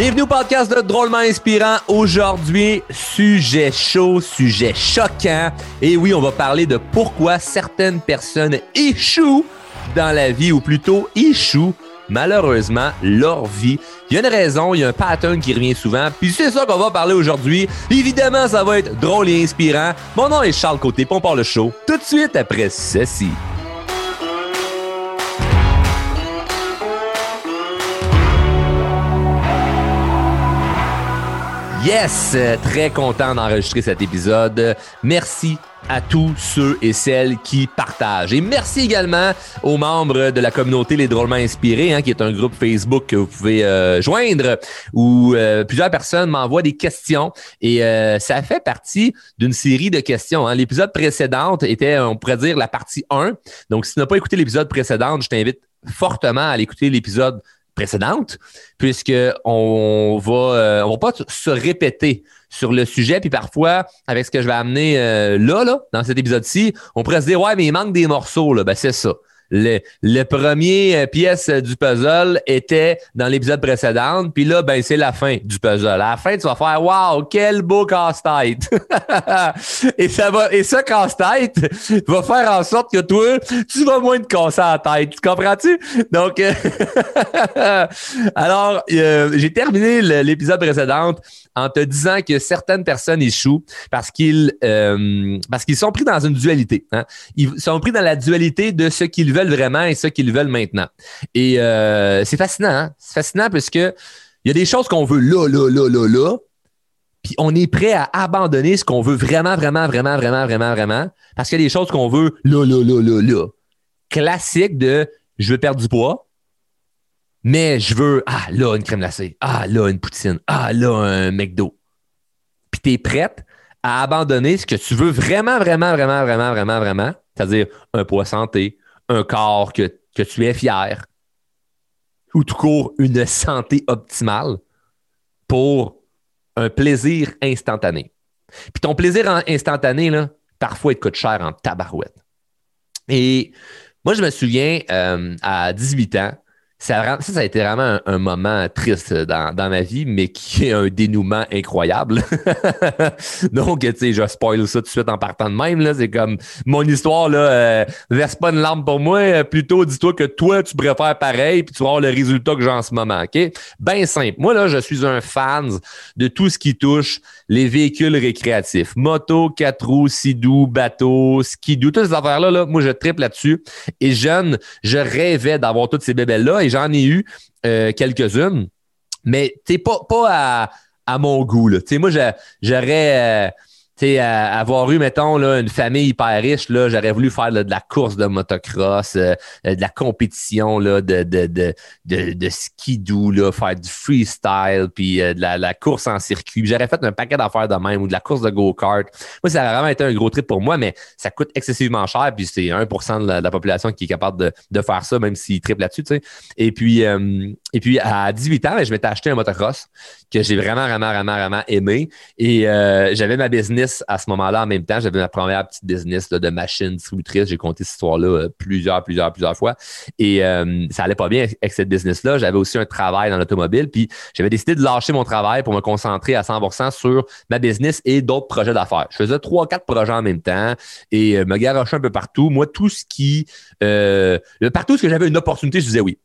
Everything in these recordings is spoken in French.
Bienvenue au podcast de Drôlement Inspirant. Aujourd'hui, sujet chaud, sujet choquant. Et oui, on va parler de pourquoi certaines personnes échouent dans la vie, ou plutôt échouent malheureusement leur vie. Il y a une raison, il y a un pattern qui revient souvent, puis c'est ça qu'on va parler aujourd'hui. Évidemment, ça va être drôle et inspirant. Mon nom est Charles Côté, on part le show tout de suite après ceci. Yes, très content d'enregistrer cet épisode. Merci à tous ceux et celles qui partagent. Et merci également aux membres de la communauté Les Drôlement Inspirés, hein, qui est un groupe Facebook que vous pouvez euh, joindre, où euh, plusieurs personnes m'envoient des questions. Et euh, ça fait partie d'une série de questions. Hein. L'épisode précédent était, on pourrait dire, la partie 1. Donc, si tu n'as pas écouté l'épisode précédent, je t'invite fortement à aller écouter l'épisode précédente, puisque on va, euh, on va pas se répéter sur le sujet. Puis parfois, avec ce que je vais amener euh, là, là, dans cet épisode-ci, on pourrait se dire Ouais, mais il manque des morceaux, là. Ben, c'est ça le, le premier euh, pièce du puzzle était dans l'épisode précédent, puis là, ben, c'est la fin du puzzle. À la fin, tu vas faire Wow, quel beau casse-tête! et ça va, et ce casse-tête va faire en sorte que toi, tu vas moins te casser la tête. Tu comprends-tu? Donc, euh, alors, euh, j'ai terminé l'épisode précédent en te disant que certaines personnes échouent parce qu'ils parce qu'ils sont pris dans une dualité. Hein? Ils sont pris dans la dualité de ce qu'ils veulent vraiment et ce qu'ils veulent maintenant. Et euh, c'est fascinant, hein? C'est fascinant parce que il y a des choses qu'on veut là, là, là, là, là. Puis on est prêt à abandonner ce qu'on veut vraiment, vraiment, vraiment, vraiment, vraiment, vraiment. Parce qu'il y a des choses qu'on veut là, là, là, là, là. Classique de je veux perdre du poids, mais je veux, ah, là, une crème glacée. Ah, là, une poutine. Ah, là, un McDo. Puis tu es prête à abandonner ce que tu veux vraiment, vraiment, vraiment, vraiment, vraiment, vraiment. C'est-à-dire un poids santé, un corps que, tu es fier ou tout court une santé optimale pour un plaisir instantané. Puis ton plaisir instantané, parfois, il te coûte cher en tabarouette. Et moi, je me souviens, euh, à 18 ans, ça, ça, a été vraiment un, moment triste dans, ma vie, mais qui est un dénouement incroyable. Donc, tu sais, je spoil ça tout de suite en partant de même. Là. C'est comme mon histoire, là, euh, verse pas une lampe pour moi. Euh, plutôt, dis-toi que toi, tu préfères pareil, puis tu vas avoir le résultat que j'ai en ce moment. OK? Ben simple. Moi, là, je suis un fan de tout ce qui touche les véhicules récréatifs. Moto, quatre roues, sidou, bateau, skidoo, toutes ces affaires-là, là, moi, je triple là-dessus. Et jeune, je rêvais d'avoir toutes ces bébelles-là j'en ai eu euh, quelques-unes, mais t'es pas, pas à, mon goût. Là. Moi, j'aurais. Avoir eu, mettons, là, une famille hyper riche, là, j'aurais voulu faire de la course de motocross, euh, euh, de la compétition là, de, de, de, de, de skidoo, là, faire du freestyle, puis euh, de la, course en circuit. J'aurais fait un paquet d'affaires de même ou de la course de go-kart. Moi, ça a vraiment été un gros trip pour moi, mais ça coûte excessivement cher, puis c'est 1% de la, population qui est capable de, de faire ça, même s'il triple là-dessus. Et puis, et puis, à 18 ans, ben, je m'étais acheté un motocross que j'ai vraiment, vraiment, vraiment, vraiment aimé. Et j'avais ma business à ce moment-là en même temps. J'avais ma première petite business de machine distributrice. J'ai compté cette histoire-là euh, plusieurs, plusieurs, plusieurs fois. Et euh, ça allait pas bien avec cette business-là. J'avais aussi un travail dans l'automobile. Puis j'avais décidé de lâcher mon travail pour me concentrer à 100% sur ma business et d'autres projets d'affaires. Je faisais trois, quatre projets en même temps et euh, me garochais un peu partout. Moi, tout ce qui... partout ce que j'avais une opportunité, je disais oui.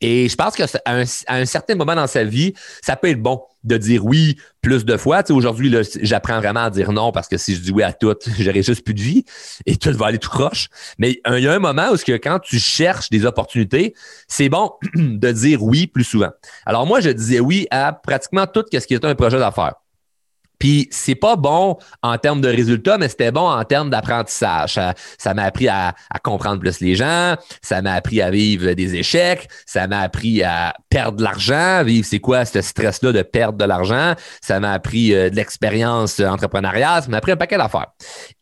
Et je pense qu'à un, un, certain moment dans sa vie, ça peut être bon de dire oui plus de fois. Tu sais, aujourd'hui, j'apprends vraiment à dire non parce que si je dis oui à tout, j'aurai juste plus de vie et tout va aller tout croche. Mais il y a un moment où que quand tu cherches des opportunités, c'est bon de dire oui plus souvent. Alors moi, je disais oui à pratiquement tout ce qui est un projet d'affaires. Puis c'est pas bon en termes de résultats, mais c'était bon en termes d'apprentissage. Ça, m'a appris à, comprendre plus les gens, ça m'a appris à vivre des échecs, ça m'a appris à perdre de l'argent, vivre c'est quoi ce stress-là de perdre de l'argent, ça m'a appris euh, de l'expérience entrepreneuriale, ça m'a appris un paquet d'affaires.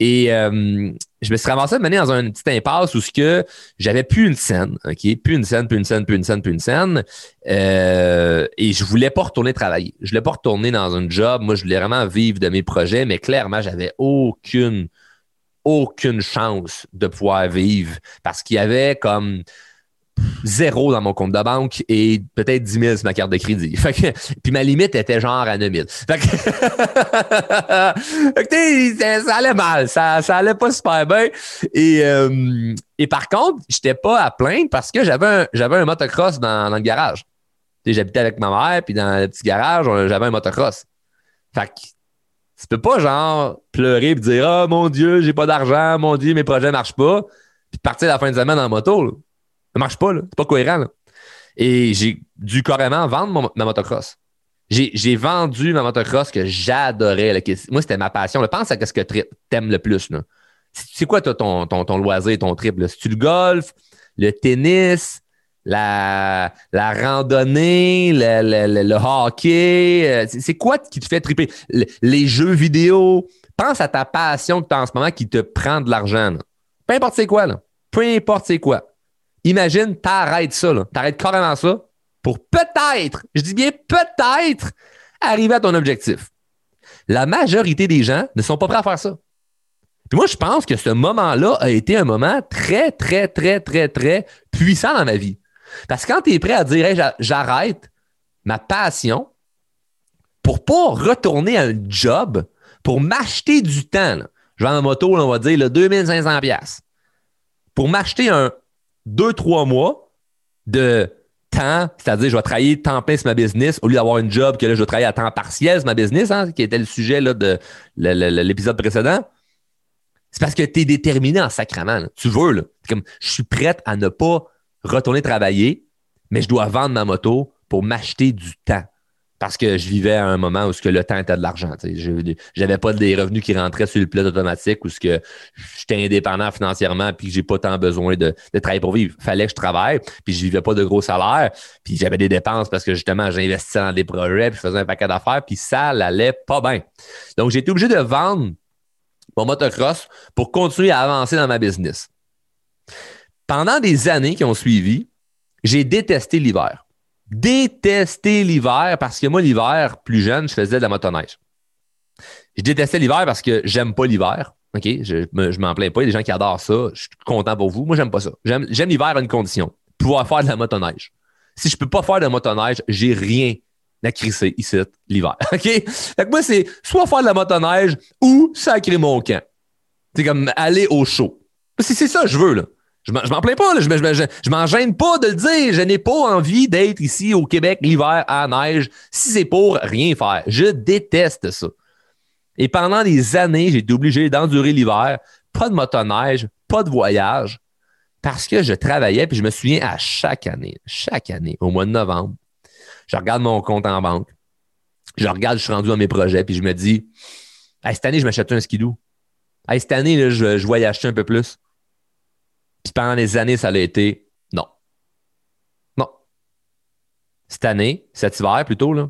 Et euh, je me suis ramassé de manière dans une petite impasse où ce que j'avais plus une scène, OK? Plus une scène, plus une scène, plus une scène, plus une scène. Euh, et je voulais pas retourner travailler. Je voulais pas retourner dans un job. Moi, je voulais vraiment vivre de mes projets, mais clairement, j'avais aucune, aucune chance de pouvoir vivre parce qu'il y avait comme zéro dans mon compte de banque et peut-être 10 000 sur ma carte de crédit. puis ma limite était genre à 9 000. Fait que, ça, allait mal. Ça, allait pas super bien. Et, euh, et par contre, j'étais pas à plaindre parce que j'avais un, un motocross dans, le garage. J'habitais avec ma mère, puis dans le petit garage, j'avais un motocross. Fait que tu peux pas, genre, pleurer et dire Oh mon Dieu, j'ai pas d'argent, mon Dieu, mes projets marchent pas, puis partir la fin de semaine en moto. Ça marche pas, là. C'est pas cohérent. Et j'ai dû carrément vendre ma motocross. J'ai vendu ma motocross que j'adorais. Moi, c'était ma passion. Pense à ce que tu aimes le plus. C'est quoi ton, ton, ton, loisir, ton trip? C'est-tu le golf, le tennis, la, randonnée, le, le, hockey? Euh, c'est quoi qui te fait triper? les jeux vidéo. Pense à ta passion que tu as en ce moment qui te prend de l'argent. Peu importe c'est quoi. Là. Peu importe c'est quoi. Imagine, t'arrêtes ça. T'arrêtes carrément ça pour peut-être, je dis bien peut-être, arriver à ton objectif. La majorité des gens ne sont pas prêts à faire ça. Puis moi, je pense que ce moment-là a été un moment très, très, très, très, très puissant dans ma vie. Parce que quand tu es prêt à dire j'arrête ma passion pour pas retourner à un job, pour m'acheter du temps, je vends ma moto, on va dire le 2500$, pour m'acheter un 2-3 mois de temps, c'est-à-dire je vais travailler temps plein sur ma business au lieu d'avoir un job que là, je vais travailler à temps partiel sur ma business, hein, qui était le sujet de l'épisode précédent. C'est parce que tu es déterminé en sacrament. Tu veux, là. Comme je suis prête à ne pas retourner travailler, mais je dois vendre ma moto pour m'acheter du temps. Parce que je vivais à un moment où ce que le temps était de l'argent. Je n'avais pas des revenus qui rentraient sur le pilote automatique ou ce que j'étais indépendant financièrement puis que j'ai pas tant besoin de, travailler pour vivre. Fallait que je travaille, puis je vivais pas de gros salaires, puis j'avais des dépenses parce que justement j'investissais dans des projets, puis je faisais un paquet d'affaires, puis ça n'allait pas bien. Donc j'ai été obligé de vendre mon motocross pour continuer à avancer dans ma business. Pendant des années qui ont suivi, j'ai détesté l'hiver. Détesté l'hiver parce que moi, l'hiver, plus jeune, je faisais de la motoneige. Je détestais l'hiver parce que j'aime pas l'hiver. OK? Je, je m'en plains pas. Il y a des gens qui adorent ça. Je suis content pour vous. Moi, j'aime pas ça. J'aime, l'hiver à une condition. Pouvoir faire de la motoneige. Si je peux pas faire de la motoneige, j'ai rien à crisser ici l'hiver. OK? Fait que moi, c'est soit faire de la motoneige ou sacrer mon camp. C'est comme aller au chaud. C'est, c'est ça que je veux, là. Je m'en plains pas, je, m'en gêne pas de le dire. Je n'ai pas envie d'être ici au Québec l'hiver à neige si c'est pour rien faire. Je déteste ça. Et pendant des années, j'ai été obligé d'endurer l'hiver, pas de motoneige, pas de voyage, parce que je travaillais, puis je me souviens à chaque année, chaque année, au mois de novembre, je regarde mon compte en banque, je regarde, je suis rendu dans mes projets, puis je me dis, cette année, je m'achète un skidoo. cette année, je, je voyage un peu plus. Puis pendant des années, ça a été non. Non. Cette année, cet hiver plutôt, là,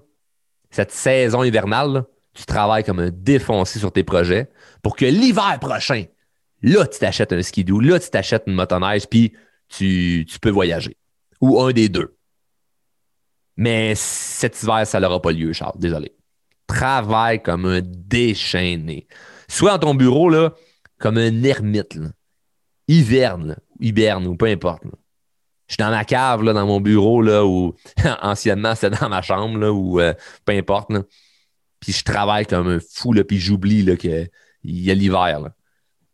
cette saison hivernale, tu travailles comme un défoncé sur tes projets pour que l'hiver prochain, là, tu t'achètes un skidoo, là, tu t'achètes une motoneige, puis tu, tu peux voyager. Ou un des deux. Mais cet hiver, ça n'aura pas lieu, Charles. Désolé. Travaille comme un déchaîné. Soit dans ton bureau, là, comme un ermite. Là hiverne, hiberne ou peu importe. Je suis dans ma cave, là, dans mon bureau, là, où anciennement c'était dans ma chambre, ou euh, peu importe. Puis je travaille comme un fou, là, puis j'oublie qu'il y a l'hiver.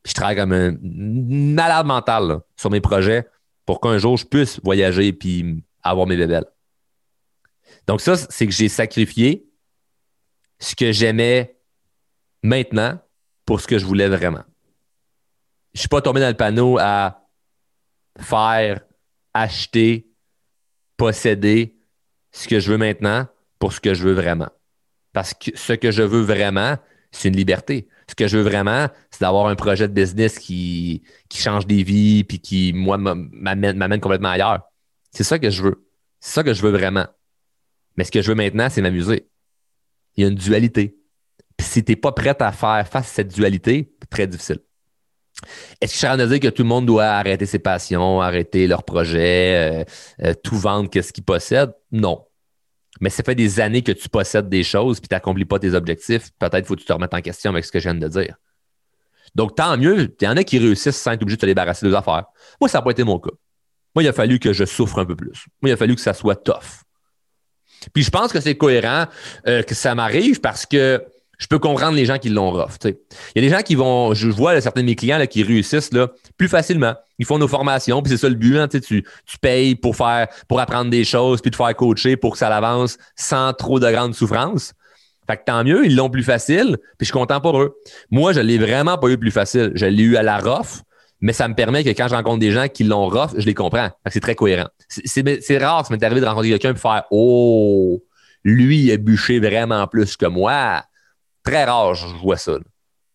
Puis je travaille comme un malade mental sur mes projets pour qu'un jour je puisse voyager puis avoir mes bébelles. Donc, ça, c'est que j'ai sacrifié ce que j'aimais maintenant pour ce que je voulais vraiment je suis pas tombé dans le panneau à faire, acheter, posséder ce que je veux maintenant pour ce que je veux vraiment. Parce que ce que je veux vraiment, c'est une liberté. Ce que je veux vraiment, c'est d'avoir un projet de business qui, qui change des vies puis qui, moi, m'amène complètement ailleurs. C'est ça que je veux. C'est ça que je veux vraiment. Mais ce que je veux maintenant, c'est m'amuser. Il y a une dualité. Puis si tu n'es pas prêt à faire face à cette dualité, c'est très difficile. Est-ce que je suis en train de dire que tout le monde doit arrêter ses passions, arrêter leurs projets, euh, euh, tout vendre, qu'est-ce qu'ils possèdent? Non. Mais ça fait des années que tu possèdes des choses puis tu n'accomplis pas tes objectifs. Peut-être faut que tu te remettes en question avec ce que je viens de dire. Donc, tant mieux. Il y en a qui réussissent sans être obligé de te débarrasser des affaires. Moi, ça n'a pas été mon cas. Moi, il a fallu que je souffre un peu plus. Moi, il a fallu que ça soit tough. Puis je pense que c'est cohérent euh, que ça m'arrive parce que je peux comprendre les gens qui l'ont rough. Il y a des gens qui vont, je vois certains de mes clients là, qui réussissent là, plus facilement. Ils font nos formations, puis c'est ça le but. Hein, tu, tu payes pour faire, pour apprendre des choses, puis te faire coacher pour que ça avance sans trop de grande souffrance. Fait que tant mieux, ils l'ont plus facile, puis je suis content pour eux. Moi, je l'ai vraiment pas eu plus facile. Je l'ai eu à la rough, mais ça me permet que quand je rencontre des gens qui l'ont rough, je les comprends. C'est très cohérent. C'est rare, ça m'est arrivé de rencontrer quelqu'un et faire Oh, lui, il a bûché vraiment plus que moi. Très rare, je vois ça.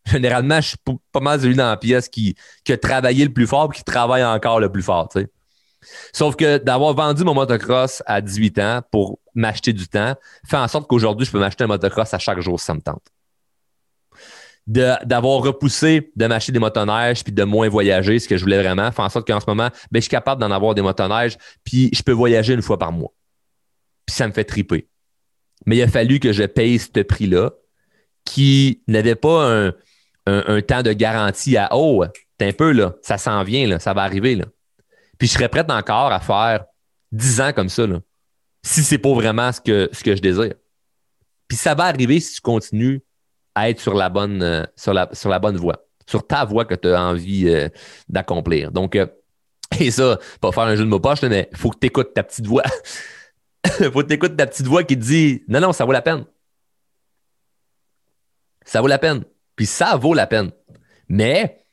Généralement, je suis pas mal celui dans la pièce qui, qui a travaillé le plus fort et qui travaille encore le plus fort. Sauf que d'avoir vendu mon motocross à 18 ans pour m'acheter du temps fait en sorte qu'aujourd'hui, je peux m'acheter un motocross à chaque jour si ça me tente. D'avoir repoussé de m'acheter des motoneiges puis de moins voyager, ce que je voulais vraiment, fait en sorte qu'en ce moment, ben, je suis capable d'en avoir des motoneiges puis je peux voyager une fois par mois. Puis ça me fait triper. Mais il a fallu que je paye ce prix-là qui n'avait pas un, temps de garantie à Oh, t'es un peu là, ça s'en vient, là, ça va arriver. Là. Puis je serais prête encore à faire 10 ans comme ça, là, si c'est pas vraiment ce que, ce que je désire. Puis ça va arriver si tu continues à être sur la bonne, euh, sur la, sur la bonne voie, sur ta voie que tu as envie euh, d'accomplir. Donc, euh, et ça, pas faire un jeu de mots poche, mais il faut que tu écoutes ta petite voix. faut que tu écoutes ta petite voix qui te dit Non, non, ça vaut la peine. Ça vaut la peine. Puis ça vaut la peine. Mais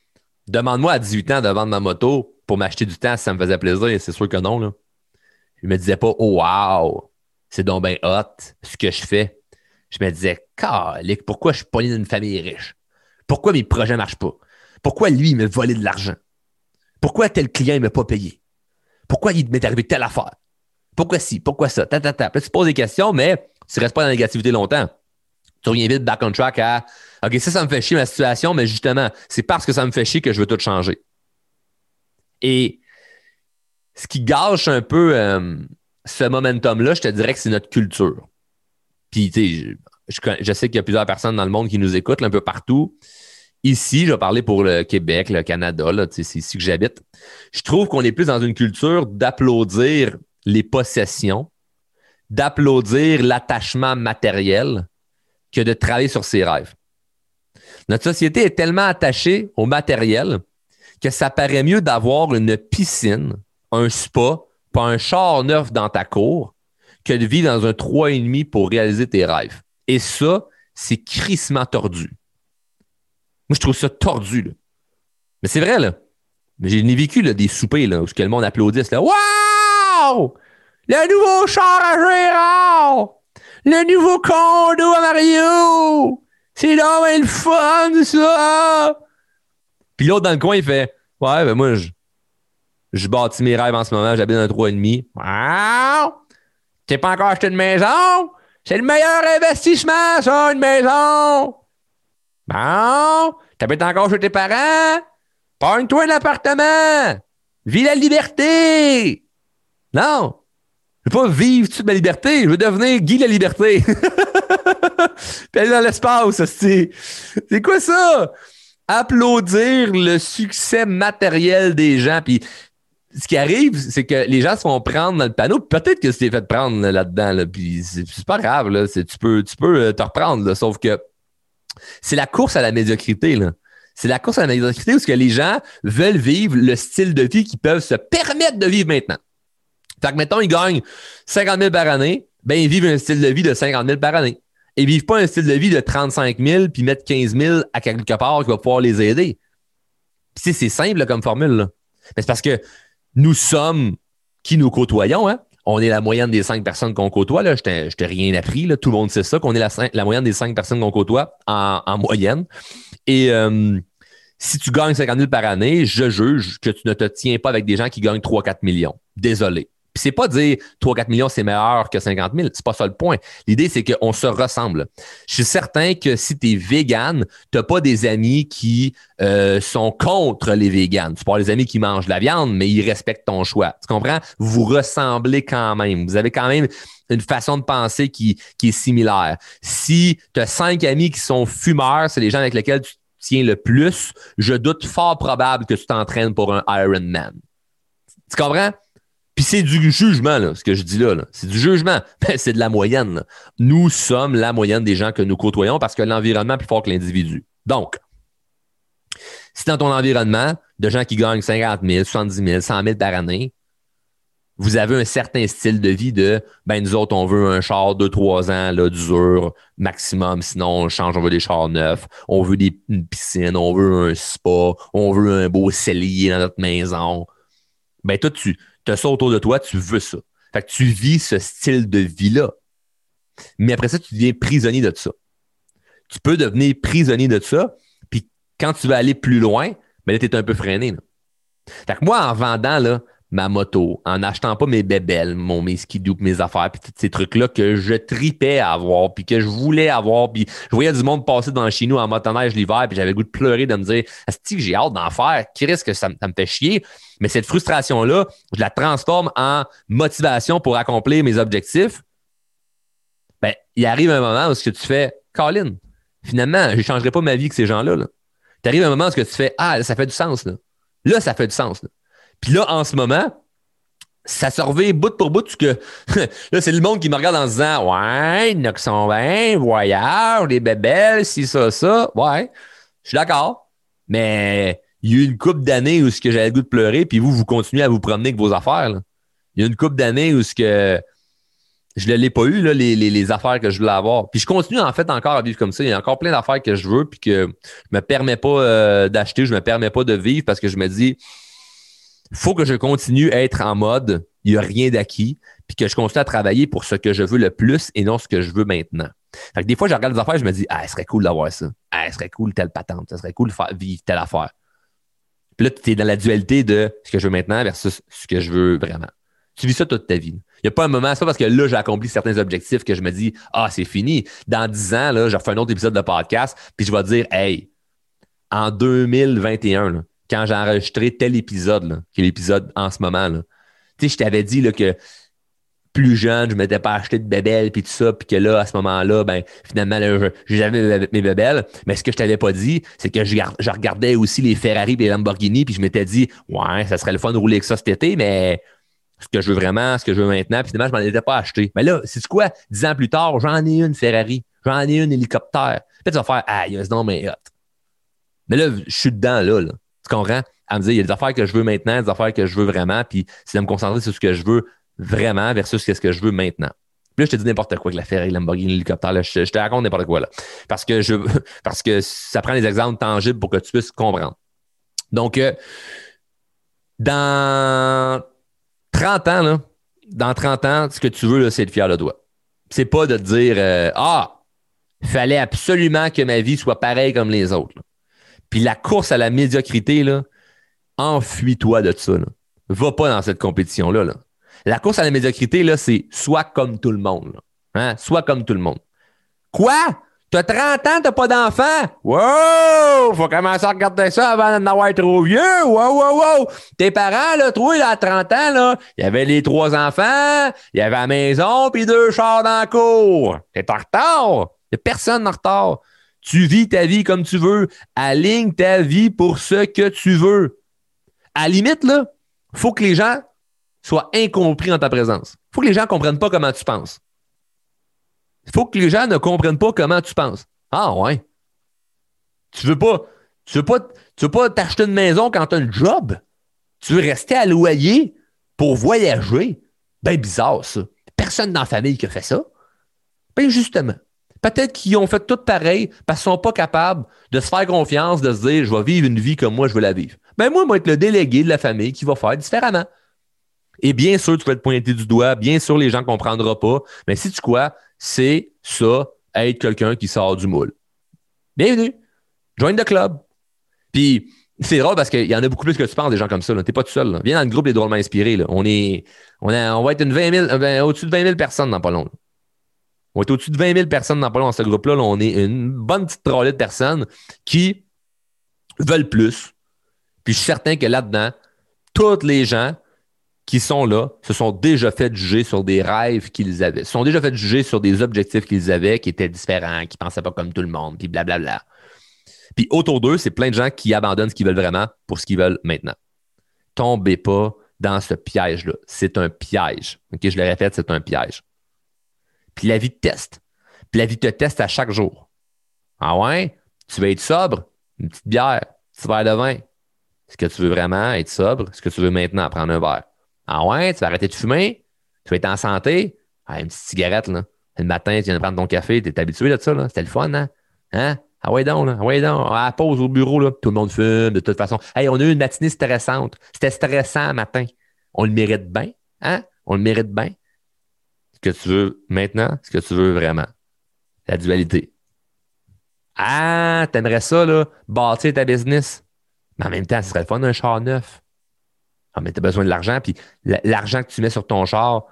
demande-moi à 18 ans de vendre ma moto pour m'acheter du temps si ça me faisait plaisir. C'est sûr que non. Là. Je me disais pas, oh wow, c'est donc bien hot ce que je fais. Je me disais, calique, pourquoi je suis pogné d'une famille riche? Pourquoi mes projets ne marchent pas? Pourquoi lui, il m'a volé de l'argent? Pourquoi tel client ne m'a pas payé? Pourquoi il m'est arrivé telle affaire? Pourquoi si? Pourquoi ça? Ta, ta, ta. tu poses des questions, mais tu ne restes pas dans la négativité longtemps tu reviens vite back on track à OK, ça, ça me fait chier ma situation, mais justement, c'est parce que ça me fait chier que je veux tout changer. Et ce qui gâche un peu euh, ce momentum-là, je te dirais que c'est notre culture. Puis, tu sais, je, sais qu'il y a plusieurs personnes dans le monde qui nous écoutent, un peu partout. Ici, je vais parler pour le Québec, le Canada, c'est ici que j'habite. Je trouve qu'on est plus dans une culture d'applaudir les possessions, d'applaudir l'attachement matériel, que de travailler sur ses rêves. Notre société est tellement attachée au matériel que ça paraît mieux d'avoir une piscine, un spa, pas un char neuf dans ta cour que de vivre dans un 3,5 pour réaliser tes rêves. Et ça, c'est crissement tordu. Moi, je trouve ça tordu. Mais c'est vrai, là. Mais j'ai vécu des soupers là, où le monde applaudisse. Là. Wow! Le nouveau char à Gérard! Le nouveau condo à Mario! C'est là le fun, ça! Puis l'autre dans le coin, il fait Ouais, ben moi, je, je bâtis mes rêves en ce moment, j'habite dans un 3,5. Wow! T'es pas encore acheté une maison? C'est le meilleur investissement, ça, une maison! Bon, t'habites encore chez tes parents? Pogne-toi un appartement! Vis la liberté! Non! Je veux pas vivre toute ma liberté, je veux devenir Guy la liberté. Puis aller dans l'espace, c'est. Quoi ça? Applaudir le succès matériel des gens. Puis ce qui arrive, c'est que les gens se font prendre dans le panneau. Peut-être que tu fait prendre là-dedans, là, puis c'est pas grave. Là, tu peux, euh, te reprendre. sauf que c'est la course à la médiocrité. C'est la course à la médiocrité où que les gens veulent vivre le style de vie qu'ils peuvent se permettre de vivre maintenant. Fait que, mettons, ils gagnent 50 000 par année, ben, ils vivent un style de vie de 50 000 par année. Ils vivent pas un style de vie de 35 000 puis mettre 15 000 à quelque part qui va pouvoir les aider. Puis, c'est simple comme formule. Là. c'est parce que nous sommes qui nous côtoyons. Hein? On est la moyenne des cinq personnes qu'on côtoie. Là. Je t'ai rien appris. Tout le monde sait ça, qu'on est la, la, moyenne des cinq personnes qu'on côtoie en, moyenne. Et euh, si tu gagnes 50 000 par année, je juge que tu ne te tiens pas avec des gens qui gagnent 3-4 millions. Désolé. Puis c'est pas dire 3-4 millions, c'est meilleur que 50 000. C'est pas ça le point. L'idée, c'est qu'on se ressemble. Je suis certain que si tu es vegan, tu pas des amis qui euh, sont contre les véganes. Tu pas des amis qui mangent de la viande, mais ils respectent ton choix. Tu comprends? Vous ressemblez quand même. Vous avez quand même une façon de penser qui, qui est similaire. Si tu as cinq amis qui sont fumeurs, c'est les gens avec lesquels tu tiens le plus, je doute fort probable que tu t'entraînes pour un Ironman. Tu comprends? C'est du jugement, là, ce que je dis là. C'est du jugement. Ben, c'est de la moyenne. Nous sommes la moyenne des gens que nous côtoyons parce que l'environnement est plus fort que l'individu. Donc, si dans ton environnement, de gens qui gagnent 50 000, 70 000, 100 000 par année, vous avez un certain style de vie de ben nous autres, on veut un char de 3 ans là, dur maximum, sinon on change, on veut des chars neufs, on veut des, une piscine, on veut un spa, on veut un beau cellier dans notre maison. Ben toi, tu as ça autour de toi, tu veux ça. Fait que tu vis ce style de vie-là. Mais après ça, tu deviens prisonnier de ça. Tu peux devenir prisonnier de ça, puis quand tu vas aller plus loin, ben là, tu es un peu freiné. Fait que moi, en vendant, là, ma moto, en achetant pas mes bébelles, mon, mes skidoo, mes affaires, puis tous ces trucs-là que je tripais à avoir, puis que je voulais avoir, puis je voyais du monde passer dans chez nous en motoneige l'hiver, puis j'avais le goût de pleurer, de me dire, est-ce que j'ai hâte d'en faire? Qui risque que ça, me fait chier? Mais cette frustration-là, je la transforme en motivation pour accomplir mes objectifs. Ben, il arrive un moment où ce que tu fais, Colin, finalement, je ne changerai pas ma vie que ces gens-là. Là. Tu arrives un moment où ce que tu fais, ah, ça fait du sens. Là, là ça fait du sens. Puis là, en ce moment, ça se bout pour bout que là, c'est le monde qui me regarde en se disant Ouais, il y en a qui sont les bébelles, si ça, ça. Ouais, je suis d'accord. Mais il y a eu une couple d'années où ce que j'avais le goût de pleurer, puis vous, vous continuez à vous promener avec vos affaires. Il y a une couple d'années où ce que je ne l'ai pas eu, là, les, les, affaires que je voulais avoir. Puis je continue en fait encore à vivre comme ça. Il y a encore plein d'affaires que je veux, puis que je me permets pas euh, d'acheter, je me permets pas de vivre parce que je me dis faut que je continue à être en mode il n'y a rien d'acquis, puis que je continue à travailler pour ce que je veux le plus et non ce que je veux maintenant. Fait que des fois, je regarde des affaires et je me dis, ah, ce serait cool d'avoir ça. Ah, ce serait cool telle patente. Ce serait cool de faire, vivre telle affaire. Puis là, tu es dans la dualité de ce que je veux maintenant versus ce que je veux vraiment. Tu vis ça toute ta vie. Il n'y a pas un moment, c'est pas parce que là, j'ai accompli certains objectifs que je me dis, ah, c'est fini. Dans dix ans, là, je refais un autre épisode de podcast, puis je vais dire, hey, en 2021, là, quand j'ai enregistré tel épisode, qui est l'épisode en ce moment, tu sais, je t'avais dit là, que plus jeune, je m'étais pas acheté de bébelles puis tout ça, puis que là, à ce moment-là, ben, finalement, j'avais mes bébelles. Mais ce que je t'avais pas dit, c'est que je, regardais aussi les Ferrari et les Lamborghini, puis je m'étais dit, ouais, ça serait le fun de rouler avec ça cet été, mais ce que je veux vraiment, ce que je veux maintenant, puis finalement, je m'en étais pas acheté. Mais là, c'est quoi? Dix ans plus tard, j'en ai une Ferrari, j'en ai une hélicoptère. Peut-être tu vas faire, ah, il y a ce nom, mais hot. Mais là, je suis dedans, là. là. Comprends? À me dire, il y a des affaires que je veux maintenant, des affaires que je veux vraiment, puis c'est de me concentrer sur ce que je veux vraiment versus ce que je veux maintenant. Puis là, je te dis n'importe quoi que la Lamborghini, l'hélicoptère, je, te raconte n'importe quoi là. Parce que je parce que ça prend des exemples tangibles pour que tu puisses comprendre. Donc, euh, dans 30 ans, là, dans 30 ans, ce que tu veux, c'est être fier de toi. C'est pas de te dire euh, Ah, il fallait absolument que ma vie soit pareille comme les autres. Puis la course à la médiocrité, là, enfuis-toi de ça. Là. Va pas dans cette compétition-là. Là. La course à la médiocrité, là, c'est soit comme tout le monde. Hein? Soit comme tout le monde. Quoi? T'as 30 ans, t'as pas d'enfant? Wow! Faut commencer à regarder ça avant d'en avoir trop vieux. Wow, wow, wow! Tes parents, là, toi, là, à 30 ans, là, il y avait les trois enfants, il y avait la maison, puis deux chars dans la cour. T'es en retard. Il a personne en retard. Tu vis ta vie comme tu veux. Aligne ta vie pour ce que tu veux. À la limite, là, faut que les gens soient incompris en ta présence. faut que les gens ne comprennent pas comment tu penses. Faut que les gens ne comprennent pas comment tu penses. Ah ouais. Tu veux tu veux pas, tu veux pas t'acheter une maison quand tu as un job? Tu veux rester à loyer pour voyager? Ben bizarre, ça. Personne dans la famille qui a fait ça. Ben justement. Peut-être qu'ils ont fait tout pareil parce qu'ils ne sont pas capables de se faire confiance, de se dire je vais vivre une vie comme moi je veux la vivre. Ben moi, vais être le délégué de la famille qui va faire différemment. Et bien sûr, tu vas être pointé du doigt, bien sûr, les gens ne comprendront pas, mais si tu quoi, c'est ça, être quelqu'un qui sort du moule. Bienvenue. Join the club. Puis, c'est drôle parce qu'il y en a beaucoup plus que tu penses des gens comme ça. Tu n'es pas tout seul. Viens dans le groupe des drôlement inspirés. On, est, on, on va être une 20 au-dessus de 20 000 personnes dans pas long. On est au-dessus de 20 000 personnes dans, dans ce groupe-là. on est une bonne petite trollée de personnes qui veulent plus. Puis je suis certain que là-dedans, tous les gens qui sont là se sont déjà fait juger sur des rêves qu'ils avaient, se sont déjà fait juger sur des objectifs qu'ils avaient qui étaient différents, qui ne pensaient pas comme tout le monde, puis blablabla. Puis autour d'eux, c'est plein de gens qui abandonnent ce qu'ils veulent vraiment pour ce qu'ils veulent maintenant. Tombez pas dans ce piège-là. C'est un piège. Je le répète, c'est un piège. Puis la vie te teste. Puis la vie te teste à chaque jour. Ah ouais? Tu veux être sobre? Une petite bière, un petit verre de vin. Est-ce que tu veux vraiment être sobre? Est-ce que tu veux maintenant prendre un verre? Ah ouais? Tu vas arrêter de fumer? Tu veux être en santé? Ah, une petite cigarette, là. Le matin, tu viens de prendre ton café, tu es habitué de ça, là. C'était le fun, hein? Hein? Ah ouais donc, là. Ah ouais donc. À la pause au bureau, là. Tout le monde fume, de toute façon. Hey, on a eu une matinée stressante. C'était stressant le matin. On le mérite bien, hein? On le mérite bien. Que tu veux maintenant, ce que tu veux vraiment. La dualité. Ah, t'aimerais ça, là, bâtir ta business. Mais en même temps, ce serait le fun d'un char neuf. Ah, mais t'as besoin de l'argent, puis l'argent que tu mets sur ton char,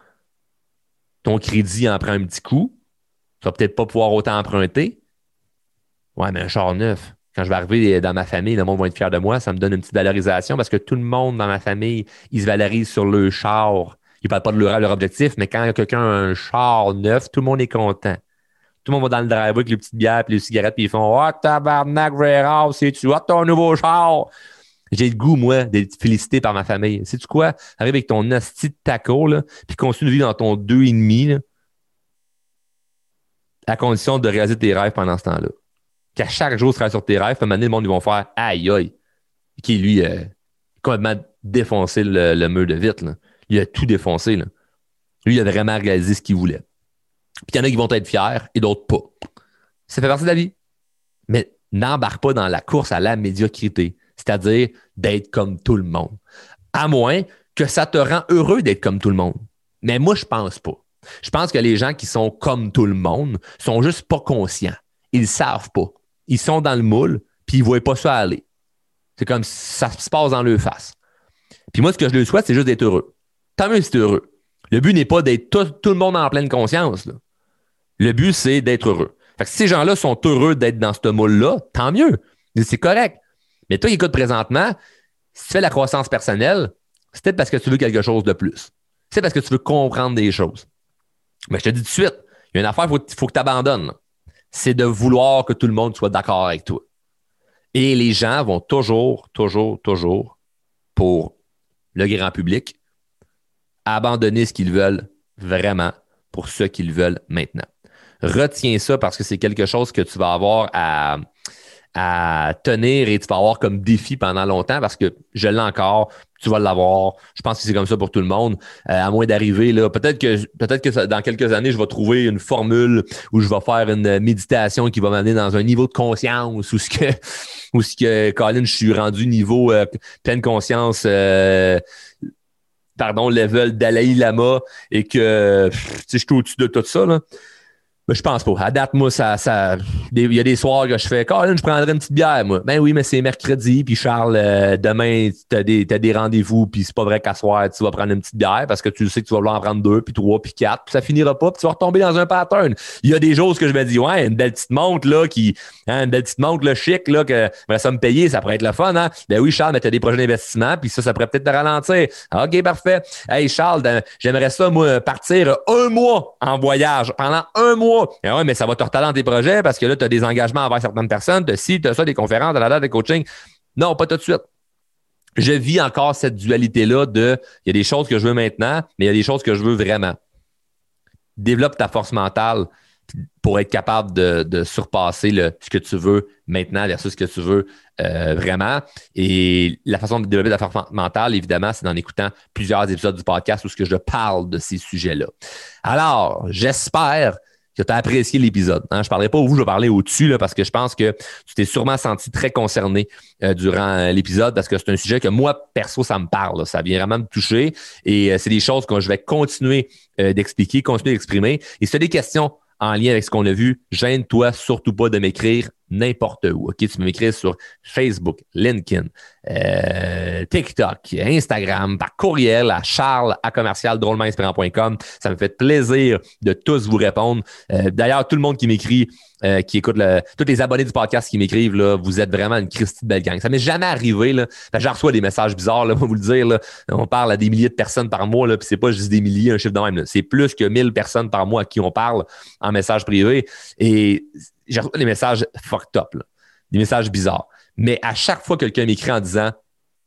ton crédit en prend un petit coup. Tu vas peut-être pas pouvoir autant emprunter. Ouais, mais un char neuf. Quand je vais arriver dans ma famille, le monde va être fier de moi. Ça me donne une petite valorisation parce que tout le monde dans ma famille, ils se valorisent sur le char. Ils ne parlent pas de leur, leur objectif, mais quand quelqu'un a un char neuf, tout le monde est content. Tout le monde va dans le driveway avec les petites bières et les cigarettes, puis ils font Oh, tabarnak, Rare, c'est-tu what ton nouveau char? J'ai le goût, moi, d'être félicité par ma famille. Sais-tu quoi? Arrive avec ton asti de taco, puis continue de vivre dans ton deux et demi, à condition de réaliser tes rêves pendant ce temps-là. Qu'à chaque jour, tu travailles sur tes rêves, puis à un moment le monde, ils vont faire aïe aïe. Qui, lui, a complètement défoncé le, mur de vite. Là. Il a tout défoncé. Là. Lui, il a vraiment réalisé ce qu'il voulait. Puis il y en a qui vont être fiers et d'autres pas. Ça fait partie de la vie. Mais n'embarque pas dans la course à la médiocrité c'est-à-dire d'être comme tout le monde. À moins que ça te rend heureux d'être comme tout le monde. Mais moi, je pense pas. Je pense que les gens qui sont comme tout le monde sont juste pas conscients. Ils savent pas. Ils sont dans le moule, puis ils voient pas ça aller. C'est comme ça se passe dans leur face. Puis moi, ce que je leur souhaite, c'est juste d'être heureux. Tant mieux si tu es heureux. Le but n'est pas d'être tout, le monde en pleine conscience. Le but, c'est d'être heureux. Si ces gens-là sont heureux d'être dans ce moule-là, tant mieux. C'est correct. Mais toi qui écoutes présentement, si tu fais la croissance personnelle, c'est peut-être parce que tu veux quelque chose de plus. C'est parce que tu veux comprendre des choses. Mais je te dis tout de suite, il y a une affaire qu'il faut, que tu abandonnes. C'est de vouloir que tout le monde soit d'accord avec toi. Et les gens vont toujours, toujours, toujours, pour le grand public, abandonner ce qu'ils veulent vraiment pour ce qu'ils veulent maintenant. Retiens ça parce que c'est quelque chose que tu vas avoir à, tenir et tu vas avoir comme défi pendant longtemps parce que je l'ai encore, tu vas l'avoir. Je pense que c'est comme ça pour tout le monde. Euh, à moins d'arriver là, peut-être que peut-être que dans quelques années, je vais trouver une formule où je vais faire une méditation qui va m'amener dans un niveau de conscience où ce que ce que Colin, je suis rendu niveau euh, pleine conscience euh, pardon, level Dalai Lama et que je suis au-dessus de tout ça. Là. Ben, je pense pas. À date, moi, ça, ça, il y a des soirs que je fais, Colin, je prendrais une petite bière, moi. Ben oui, mais c'est mercredi, puis Charles, euh, demain, tu as des, des rendez-vous, puis c'est pas vrai qu'à soir, tu vas prendre une petite bière parce que tu sais que tu vas vouloir en prendre deux, puis trois, puis quatre, puis ça finira pas, puis tu vas retomber dans un pattern. Il y a des choses que je me dis, ouais, une belle petite montre, là, qui, hein, une belle petite montre, là, chic, là, que ça me payer, ça pourrait être le fun, hein. Ben oui, Charles, mais t'as des projets d'investissement, puis ça, ça pourrait peut-être te ralentir. OK, parfait. Hey, Charles, ben, j'aimerais ça, moi, partir un mois en voyage, pendant un mois ouais, mais ça va te retarder dans tes projets parce que là, tu as des engagements envers certaines personnes, tu as ci, tu as ça, des conférences, de la date, des coaching. Non, pas tout de suite. Je vis encore cette dualité-là de il y a des choses que je veux maintenant, mais il y a des choses que je veux vraiment. Développe ta force mentale pour être capable de, surpasser le, ce que tu veux maintenant versus ce que tu veux euh, vraiment. Et la façon de développer ta force mentale, évidemment, c'est en écoutant plusieurs épisodes du podcast où ce que je parle de ces sujets-là. Alors, j'espère que tu as apprécié l'épisode. Hein. Je ne parlerai pas au vous, je vais parler au-dessus parce que je pense que tu t'es sûrement senti très concerné euh, durant euh, l'épisode parce que c'est un sujet que moi, perso, ça me parle. Ça vient vraiment me toucher et c'est des choses que je vais continuer d'expliquer, continuer d'exprimer. Et si tu as des questions en lien avec ce qu'on a vu, gêne-toi surtout pas de m'écrire n'importe où. OK? Tu peux m'écrire sur Facebook, LinkedIn, euh, TikTok, Instagram, par courriel à charles à commercial Ça me fait plaisir de tous vous répondre. Euh, d'ailleurs, tout le monde qui m'écrit, euh, qui écoute le, tous les abonnés du podcast qui m'écrivent, vous êtes vraiment une Christie de belle gang. Ça m'est jamais arrivé. Là. J'en reçois des messages bizarres, là, vous le dire. Là. On parle à des milliers de personnes par mois, là, puis c'est pas juste des milliers, un chiffre de même. C'est plus que 1000 personnes par mois à qui on parle en message privé. Et j'ai reçu des messages fucked up, des messages bizarres. Mais à chaque fois que quelqu'un m'écrit en disant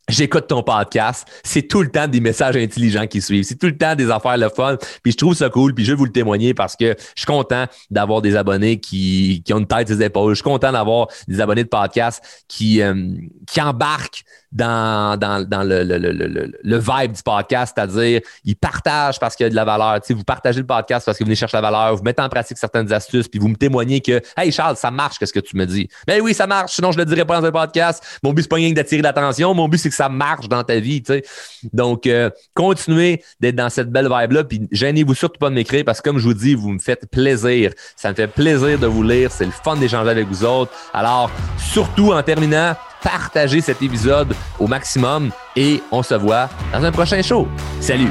j'écoute ton podcast, c'est tout le temps des messages intelligents qui suivent, c'est tout le temps des affaires le fun, puis je trouve ça cool, puis je vais vous le témoigner parce que je suis content d'avoir des abonnés qui, qui ont une tête et des épaules, je suis content d'avoir des abonnés de podcast qui, euh, qui embarquent dans, dans, dans le, le, le, le, vibe du podcast, c'est-à-dire ils partagent parce qu'il y a de la valeur. Vous partagez le podcast parce que vous venez chercher la valeur, vous mettez en pratique certaines astuces, puis vous me témoignez que Hey Charles, ça marche, qu'est-ce que tu me dis? Ben oui, ça marche, sinon je le dirais pas dans un podcast. Mon but, c'est pas rien d'attirer l'attention, mon but, c'est ça marche dans ta vie. Tu sais. Donc, euh, continuez d'être dans cette belle vibe-là, puis gênez-vous surtout pas de m'écrire parce que comme je vous dis, vous me faites plaisir. Ça me fait plaisir de vous lire, c'est le fun d'échanger avec vous autres. Alors, surtout en terminant, partagez cet épisode au maximum et on se voit dans un prochain show. Salut!